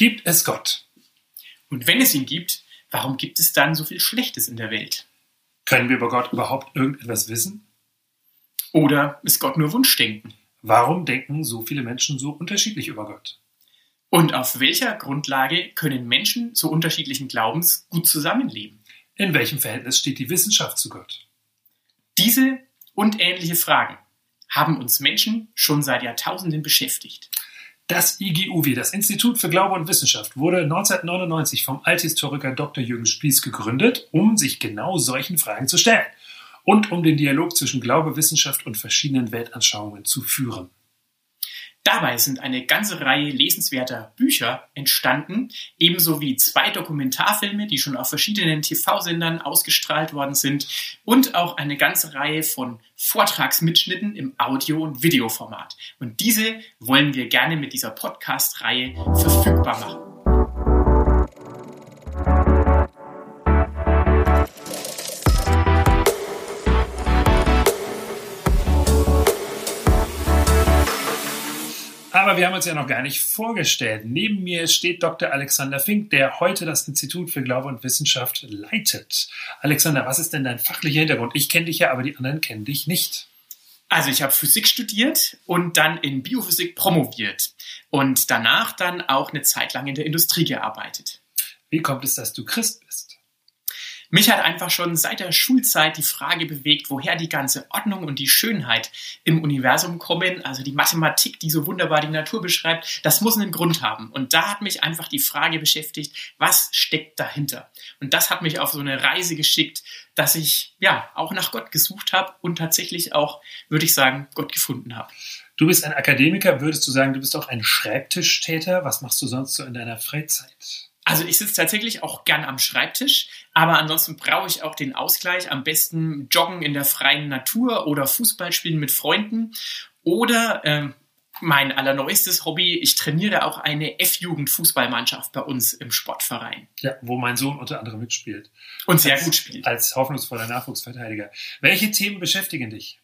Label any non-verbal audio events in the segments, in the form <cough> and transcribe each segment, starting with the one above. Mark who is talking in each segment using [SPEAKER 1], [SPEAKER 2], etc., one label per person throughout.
[SPEAKER 1] Gibt es Gott?
[SPEAKER 2] Und wenn es ihn gibt, warum gibt es dann so viel Schlechtes in der Welt?
[SPEAKER 1] Können wir über Gott überhaupt irgendetwas wissen?
[SPEAKER 2] Oder ist Gott nur Wunschdenken?
[SPEAKER 1] Warum denken so viele Menschen so unterschiedlich über Gott?
[SPEAKER 2] Und auf welcher Grundlage können Menschen so unterschiedlichen Glaubens gut zusammenleben?
[SPEAKER 1] In welchem Verhältnis steht die Wissenschaft zu Gott?
[SPEAKER 2] Diese und ähnliche Fragen haben uns Menschen schon seit Jahrtausenden beschäftigt.
[SPEAKER 1] Das IGUW, das Institut für Glaube und Wissenschaft, wurde 1999 vom Althistoriker Dr. Jürgen Spieß gegründet, um sich genau solchen Fragen zu stellen und um den Dialog zwischen Glaube, Wissenschaft und verschiedenen Weltanschauungen zu führen.
[SPEAKER 2] Dabei sind eine ganze Reihe lesenswerter Bücher entstanden, ebenso wie zwei Dokumentarfilme, die schon auf verschiedenen TV-Sendern ausgestrahlt worden sind und auch eine ganze Reihe von Vortragsmitschnitten im Audio- und Videoformat. Und diese wollen wir gerne mit dieser Podcast-Reihe verfügbar machen.
[SPEAKER 1] Aber wir haben uns ja noch gar nicht vorgestellt. Neben mir steht Dr. Alexander Fink, der heute das Institut für Glaube und Wissenschaft leitet. Alexander, was ist denn dein fachlicher Hintergrund? Ich kenne dich ja, aber die anderen kennen dich nicht.
[SPEAKER 2] Also ich habe Physik studiert und dann in Biophysik promoviert und danach dann auch eine Zeit lang in der Industrie gearbeitet.
[SPEAKER 1] Wie kommt es, dass du Christ bist?
[SPEAKER 2] Mich hat einfach schon seit der Schulzeit die Frage bewegt, woher die ganze Ordnung und die Schönheit im Universum kommen. Also die Mathematik, die so wunderbar die Natur beschreibt, das muss einen Grund haben. Und da hat mich einfach die Frage beschäftigt, was steckt dahinter? Und das hat mich auf so eine Reise geschickt, dass ich ja auch nach Gott gesucht habe und tatsächlich auch, würde ich sagen, Gott gefunden habe.
[SPEAKER 1] Du bist ein Akademiker, würdest du sagen, du bist auch ein Schreibtischtäter? Was machst du sonst so in deiner Freizeit?
[SPEAKER 2] Also ich sitze tatsächlich auch gern am Schreibtisch, aber ansonsten brauche ich auch den Ausgleich. Am besten joggen in der freien Natur oder Fußball spielen mit Freunden oder ähm, mein allerneuestes Hobby, ich trainiere auch eine F-Jugend-Fußballmannschaft bei uns im Sportverein.
[SPEAKER 1] Ja, wo mein Sohn unter anderem mitspielt.
[SPEAKER 2] Und sehr
[SPEAKER 1] als,
[SPEAKER 2] gut spielt.
[SPEAKER 1] Als hoffnungsvoller Nachwuchsverteidiger. Welche Themen beschäftigen dich?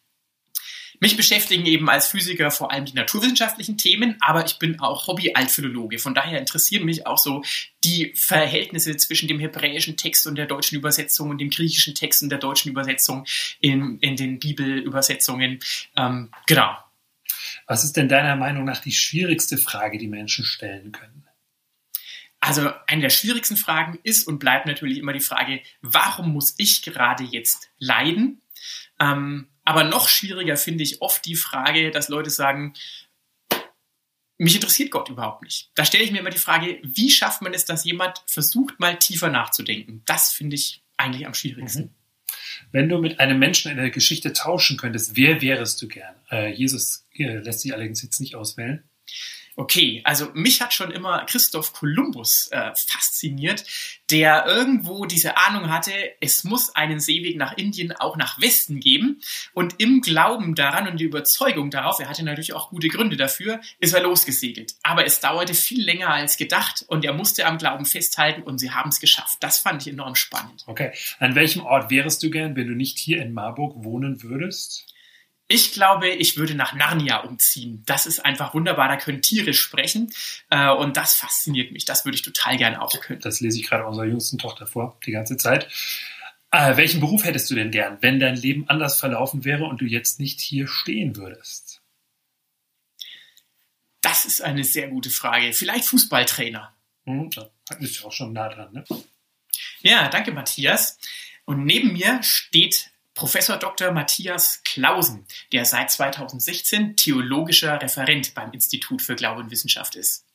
[SPEAKER 2] Mich beschäftigen eben als Physiker vor allem die naturwissenschaftlichen Themen, aber ich bin auch Hobby-Altphilologe. Von daher interessieren mich auch so die Verhältnisse zwischen dem hebräischen Text und der deutschen Übersetzung und dem griechischen Text und der deutschen Übersetzung in, in den Bibelübersetzungen. Ähm, genau.
[SPEAKER 1] Was ist denn deiner Meinung nach die schwierigste Frage, die Menschen stellen können?
[SPEAKER 2] Also eine der schwierigsten Fragen ist und bleibt natürlich immer die Frage, warum muss ich gerade jetzt leiden? Ähm, aber noch schwieriger finde ich oft die Frage, dass Leute sagen, mich interessiert Gott überhaupt nicht. Da stelle ich mir immer die Frage, wie schafft man es, dass jemand versucht, mal tiefer nachzudenken? Das finde ich eigentlich am schwierigsten. Mhm.
[SPEAKER 1] Wenn du mit einem Menschen in der Geschichte tauschen könntest, wer wärest du gern? Äh, Jesus äh, lässt sich allerdings jetzt nicht auswählen.
[SPEAKER 2] Okay, also mich hat schon immer Christoph Kolumbus äh, fasziniert, der irgendwo diese Ahnung hatte, es muss einen Seeweg nach Indien auch nach Westen geben. Und im Glauben daran und die Überzeugung darauf, er hatte natürlich auch gute Gründe dafür, ist er losgesegelt. Aber es dauerte viel länger als gedacht und er musste am Glauben festhalten und sie haben es geschafft. Das fand ich enorm spannend.
[SPEAKER 1] Okay, an welchem Ort wärest du gern, wenn du nicht hier in Marburg wohnen würdest?
[SPEAKER 2] Ich glaube, ich würde nach Narnia umziehen. Das ist einfach wunderbar. Da können Tiere sprechen. Äh, und das fasziniert mich. Das würde ich total gerne auch können.
[SPEAKER 1] Das lese ich gerade unserer jüngsten Tochter vor, die ganze Zeit. Äh, welchen Beruf hättest du denn gern, wenn dein Leben anders verlaufen wäre und du jetzt nicht hier stehen würdest?
[SPEAKER 2] Das ist eine sehr gute Frage. Vielleicht Fußballtrainer.
[SPEAKER 1] Hm, da bist du auch schon nah dran, ne?
[SPEAKER 2] Ja, danke, Matthias. Und neben mir steht Professor Dr. Matthias Klausen, der seit 2016 theologischer Referent beim Institut für Glaube und Wissenschaft ist.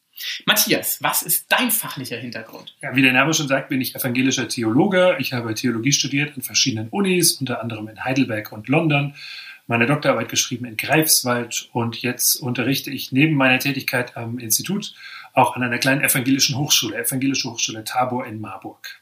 [SPEAKER 2] Matthias, was ist dein fachlicher Hintergrund?
[SPEAKER 1] Ja, wie der Name schon sagt, bin ich evangelischer Theologe. Ich habe Theologie studiert an verschiedenen Unis, unter anderem in Heidelberg und London, meine Doktorarbeit geschrieben in Greifswald und jetzt unterrichte ich neben meiner Tätigkeit am Institut auch an einer kleinen evangelischen Hochschule, Evangelische Hochschule Tabor in Marburg.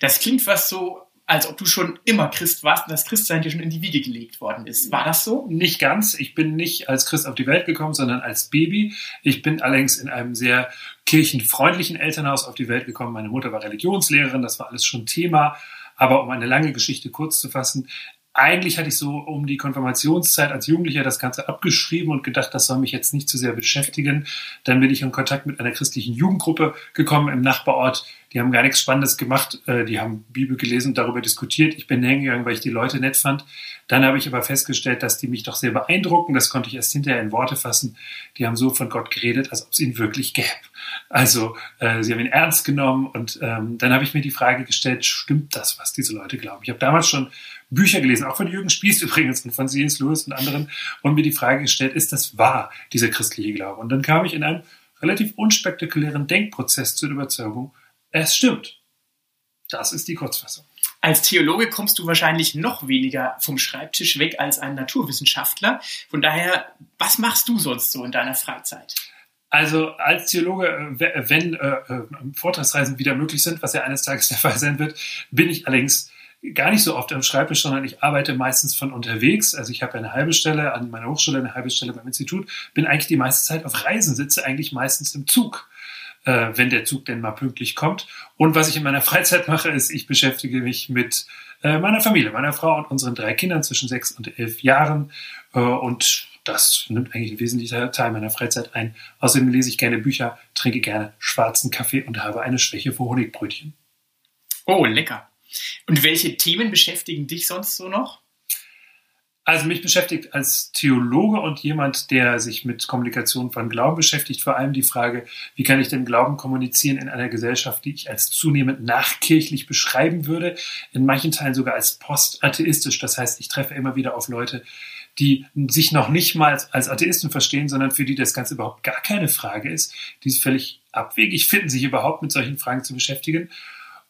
[SPEAKER 2] Das klingt fast so als ob du schon immer Christ warst und das Christsein dir schon in die Wiege gelegt worden ist. War das so?
[SPEAKER 1] Nicht ganz. Ich bin nicht als Christ auf die Welt gekommen, sondern als Baby. Ich bin allerdings in einem sehr kirchenfreundlichen Elternhaus auf die Welt gekommen. Meine Mutter war Religionslehrerin, das war alles schon Thema. Aber um eine lange Geschichte kurz zu fassen, eigentlich hatte ich so um die Konfirmationszeit als Jugendlicher das Ganze abgeschrieben und gedacht, das soll mich jetzt nicht zu sehr beschäftigen. Dann bin ich in Kontakt mit einer christlichen Jugendgruppe gekommen im Nachbarort. Die haben gar nichts Spannendes gemacht. Äh, die haben Bibel gelesen und darüber diskutiert. Ich bin hingegangen, weil ich die Leute nett fand. Dann habe ich aber festgestellt, dass die mich doch sehr beeindrucken. Das konnte ich erst hinterher in Worte fassen. Die haben so von Gott geredet, als ob es ihn wirklich gäbe. Also äh, sie haben ihn ernst genommen und ähm, dann habe ich mir die Frage gestellt, stimmt das, was diese Leute glauben? Ich habe damals schon Bücher gelesen, auch von Jürgen Spieß übrigens und von C.S. Lewis und anderen, und mir die Frage gestellt, ist das wahr, dieser christliche Glaube? Und dann kam ich in einen relativ unspektakulären Denkprozess zur Überzeugung, es stimmt. Das ist die Kurzfassung.
[SPEAKER 2] Als Theologe kommst du wahrscheinlich noch weniger vom Schreibtisch weg als ein Naturwissenschaftler. Von daher, was machst du sonst so in deiner Freizeit?
[SPEAKER 1] Also als Theologe, äh, wenn äh, äh, Vortragsreisen wieder möglich sind, was ja eines Tages der Fall sein wird, bin ich allerdings gar nicht so oft am Schreibtisch, sondern ich arbeite meistens von unterwegs. Also ich habe eine halbe Stelle an meiner Hochschule, eine halbe Stelle beim Institut, bin eigentlich die meiste Zeit auf Reisen, sitze eigentlich meistens im Zug, äh, wenn der Zug denn mal pünktlich kommt. Und was ich in meiner <laughs> Freizeit mache, ist, ich beschäftige mich mit äh, meiner Familie, meiner Frau und unseren drei Kindern zwischen sechs und elf Jahren. Äh, und das nimmt eigentlich ein wesentlicher Teil meiner Freizeit ein. Außerdem lese ich gerne Bücher, trinke gerne schwarzen Kaffee und habe eine Schwäche für Honigbrötchen.
[SPEAKER 2] Oh, lecker. Und welche Themen beschäftigen dich sonst so noch?
[SPEAKER 1] Also mich beschäftigt als Theologe und jemand, der sich mit Kommunikation von Glauben beschäftigt, vor allem die Frage, wie kann ich den Glauben kommunizieren in einer Gesellschaft, die ich als zunehmend nachkirchlich beschreiben würde, in manchen Teilen sogar als postatheistisch. Das heißt, ich treffe immer wieder auf Leute, die sich noch nicht mal als Atheisten verstehen, sondern für die das Ganze überhaupt gar keine Frage ist, die es völlig abwegig finden, sich überhaupt mit solchen Fragen zu beschäftigen.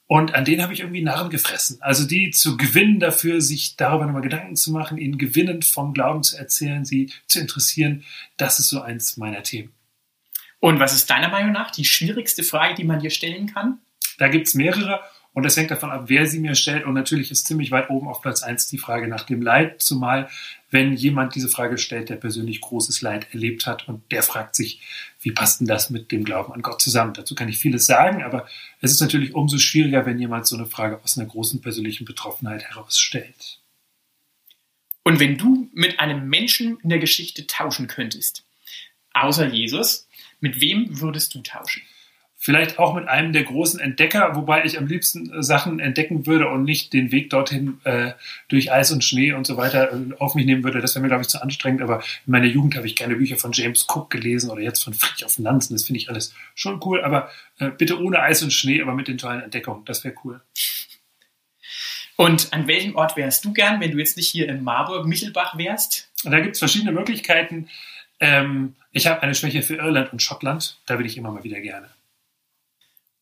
[SPEAKER 1] Und an denen habe ich irgendwie Narren gefressen. Also die zu gewinnen dafür, sich darüber nochmal Gedanken zu machen, ihnen gewinnend vom Glauben zu erzählen, sie zu interessieren, das ist so eins meiner Themen.
[SPEAKER 2] Und was ist deiner Meinung nach die schwierigste Frage, die man dir stellen kann?
[SPEAKER 1] Da gibt's mehrere und das hängt davon ab, wer sie mir stellt. Und natürlich ist ziemlich weit oben auf Platz eins die Frage nach dem Leid, zumal wenn jemand diese Frage stellt, der persönlich großes Leid erlebt hat und der fragt sich, wie passt denn das mit dem Glauben an Gott zusammen? Dazu kann ich vieles sagen, aber es ist natürlich umso schwieriger, wenn jemand so eine Frage aus einer großen persönlichen Betroffenheit herausstellt.
[SPEAKER 2] Und wenn du mit einem Menschen in der Geschichte tauschen könntest, außer Jesus, mit wem würdest du tauschen?
[SPEAKER 1] Vielleicht auch mit einem der großen Entdecker, wobei ich am liebsten äh, Sachen entdecken würde und nicht den Weg dorthin äh, durch Eis und Schnee und so weiter äh, auf mich nehmen würde. Das wäre mir, glaube ich, zu anstrengend. Aber in meiner Jugend habe ich gerne Bücher von James Cook gelesen oder jetzt von Fritjof Nansen. Das finde ich alles schon cool. Aber äh, bitte ohne Eis und Schnee, aber mit den tollen Entdeckungen. Das wäre cool.
[SPEAKER 2] Und an welchem Ort wärst du gern, wenn du jetzt nicht hier in Marburg, Michelbach wärst?
[SPEAKER 1] Da gibt es verschiedene Möglichkeiten. Ähm, ich habe eine Schwäche für Irland und Schottland. Da will ich immer mal wieder gerne.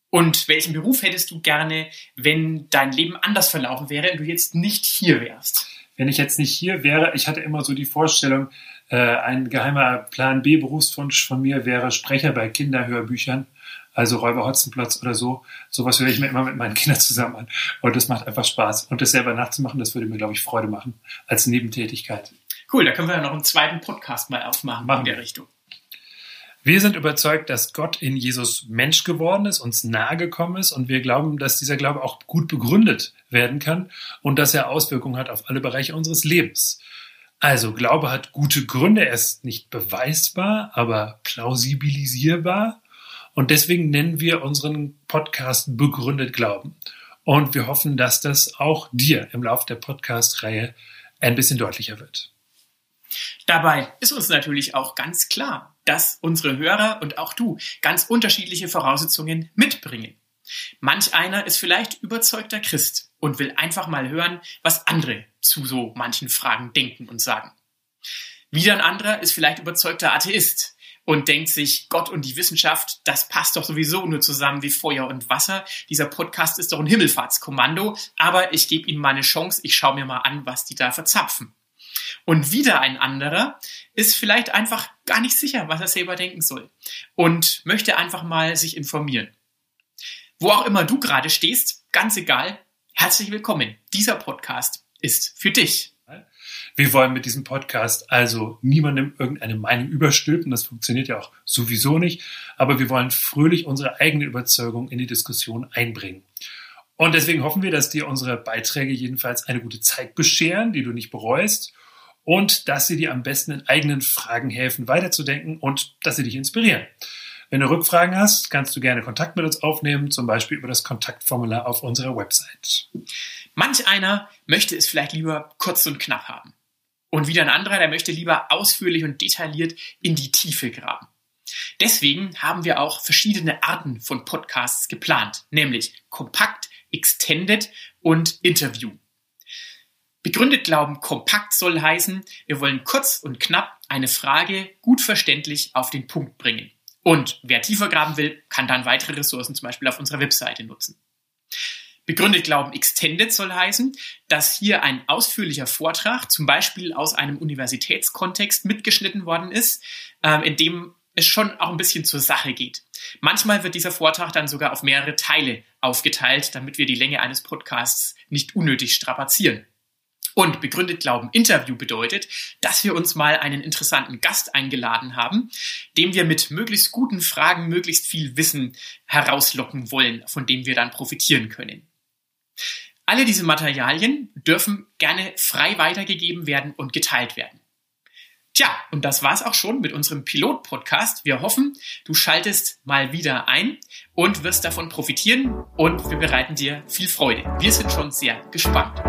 [SPEAKER 2] Und welchen Beruf hättest du gerne, wenn dein Leben anders verlaufen wäre und du jetzt nicht hier wärst?
[SPEAKER 1] Wenn ich jetzt nicht hier wäre, ich hatte immer so die Vorstellung, äh, ein geheimer Plan B Berufswunsch von mir wäre Sprecher bei Kinderhörbüchern, also Räuber Hotzenplotz oder so. Sowas höre ich mir immer mit meinen <laughs> Kindern zusammen an. Und das macht einfach Spaß. Und das selber nachzumachen, das würde mir, glaube ich, Freude machen als Nebentätigkeit.
[SPEAKER 2] Cool, da können wir ja noch einen zweiten Podcast mal aufmachen machen in der Richtung.
[SPEAKER 1] Wir sind überzeugt, dass Gott in Jesus Mensch geworden ist, uns nahe gekommen ist und wir glauben, dass dieser Glaube auch gut begründet werden kann und dass er Auswirkungen hat auf alle Bereiche unseres Lebens. Also Glaube hat gute Gründe, er ist nicht beweisbar, aber plausibilisierbar und deswegen nennen wir unseren Podcast Begründet Glauben. Und wir hoffen, dass das auch dir im Laufe der Podcast-Reihe ein bisschen deutlicher wird.
[SPEAKER 2] Dabei ist uns natürlich auch ganz klar, dass unsere Hörer und auch du ganz unterschiedliche Voraussetzungen mitbringen. Manch einer ist vielleicht überzeugter Christ und will einfach mal hören, was andere zu so manchen Fragen denken und sagen. Wieder ein anderer ist vielleicht überzeugter Atheist und denkt sich, Gott und die Wissenschaft, das passt doch sowieso nur zusammen wie Feuer und Wasser. Dieser Podcast ist doch ein Himmelfahrtskommando, aber ich gebe ihnen mal eine Chance, ich schaue mir mal an, was die da verzapfen. Und wieder ein anderer ist vielleicht einfach gar nicht sicher, was er selber denken soll und möchte einfach mal sich informieren. Wo auch immer du gerade stehst, ganz egal, herzlich willkommen. Dieser Podcast ist für dich.
[SPEAKER 1] Wir wollen mit diesem Podcast also niemandem irgendeine Meinung überstülpen. Das funktioniert ja auch sowieso nicht. Aber wir wollen fröhlich unsere eigene Überzeugung in die Diskussion einbringen. Und deswegen hoffen wir, dass dir unsere Beiträge jedenfalls eine gute Zeit bescheren, die du nicht bereust und dass sie dir am besten in eigenen Fragen helfen, weiterzudenken und dass sie dich inspirieren. Wenn du Rückfragen hast, kannst du gerne Kontakt mit uns aufnehmen, zum Beispiel über das Kontaktformular auf unserer Website.
[SPEAKER 2] Manch einer möchte es vielleicht lieber kurz und knapp haben. Und wieder ein anderer, der möchte lieber ausführlich und detailliert in die Tiefe graben. Deswegen haben wir auch verschiedene Arten von Podcasts geplant, nämlich kompakt, extended und Interview. Begründet Glauben kompakt soll heißen, wir wollen kurz und knapp eine Frage gut verständlich auf den Punkt bringen. Und wer tiefer graben will, kann dann weitere Ressourcen zum Beispiel auf unserer Webseite nutzen. Begründet Glauben Extended soll heißen, dass hier ein ausführlicher Vortrag, zum Beispiel aus einem Universitätskontext, mitgeschnitten worden ist, ähm, in dem es schon auch ein bisschen zur Sache geht. Manchmal wird dieser Vortrag dann sogar auf mehrere Teile aufgeteilt, damit wir die Länge eines Podcasts nicht unnötig strapazieren. Und begründet Glauben Interview bedeutet, dass wir uns mal einen interessanten Gast eingeladen haben, dem wir mit möglichst guten Fragen möglichst viel Wissen herauslocken wollen, von dem wir dann profitieren können. Alle diese Materialien dürfen gerne frei weitergegeben werden und geteilt werden. Tja, und das war's auch schon mit unserem Pilot-Podcast. Wir hoffen, du schaltest mal wieder ein und wirst davon profitieren und wir bereiten dir viel Freude. Wir sind schon sehr gespannt.